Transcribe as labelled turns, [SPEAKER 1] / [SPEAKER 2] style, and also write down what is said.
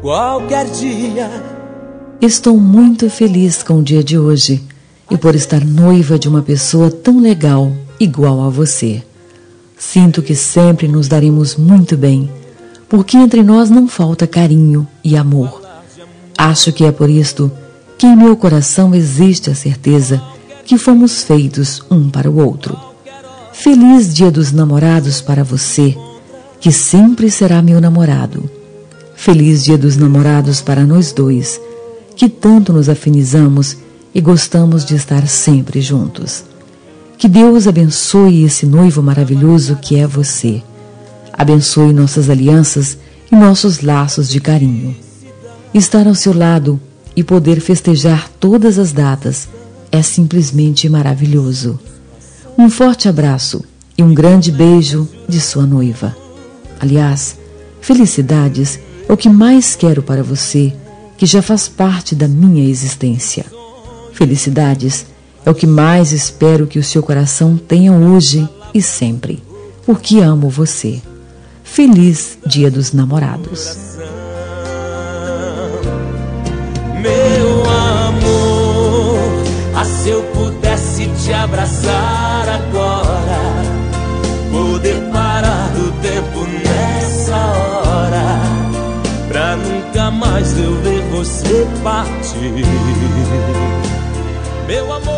[SPEAKER 1] qualquer dia.
[SPEAKER 2] Estou muito feliz com o dia de hoje e por estar noiva de uma pessoa tão legal, igual a você. Sinto que sempre nos daremos muito bem, porque entre nós não falta carinho e amor. Acho que é por isto que em meu coração existe a certeza que fomos feitos um para o outro. Feliz Dia dos Namorados para você, que sempre será meu namorado. Feliz Dia dos Namorados para nós dois, que tanto nos afinizamos e gostamos de estar sempre juntos. Que Deus abençoe esse noivo maravilhoso que é você. Abençoe nossas alianças e nossos laços de carinho. Estar ao seu lado e poder festejar todas as datas é simplesmente maravilhoso. Um forte abraço e um grande beijo de sua noiva. Aliás, felicidades o que mais quero para você, que já faz parte da minha existência. Felicidades é o que mais espero que o seu coração tenha hoje e sempre, porque amo você. Feliz Dia dos Namorados.
[SPEAKER 1] se eu pudesse te abraçar nunca mais eu ver você partir, meu amor.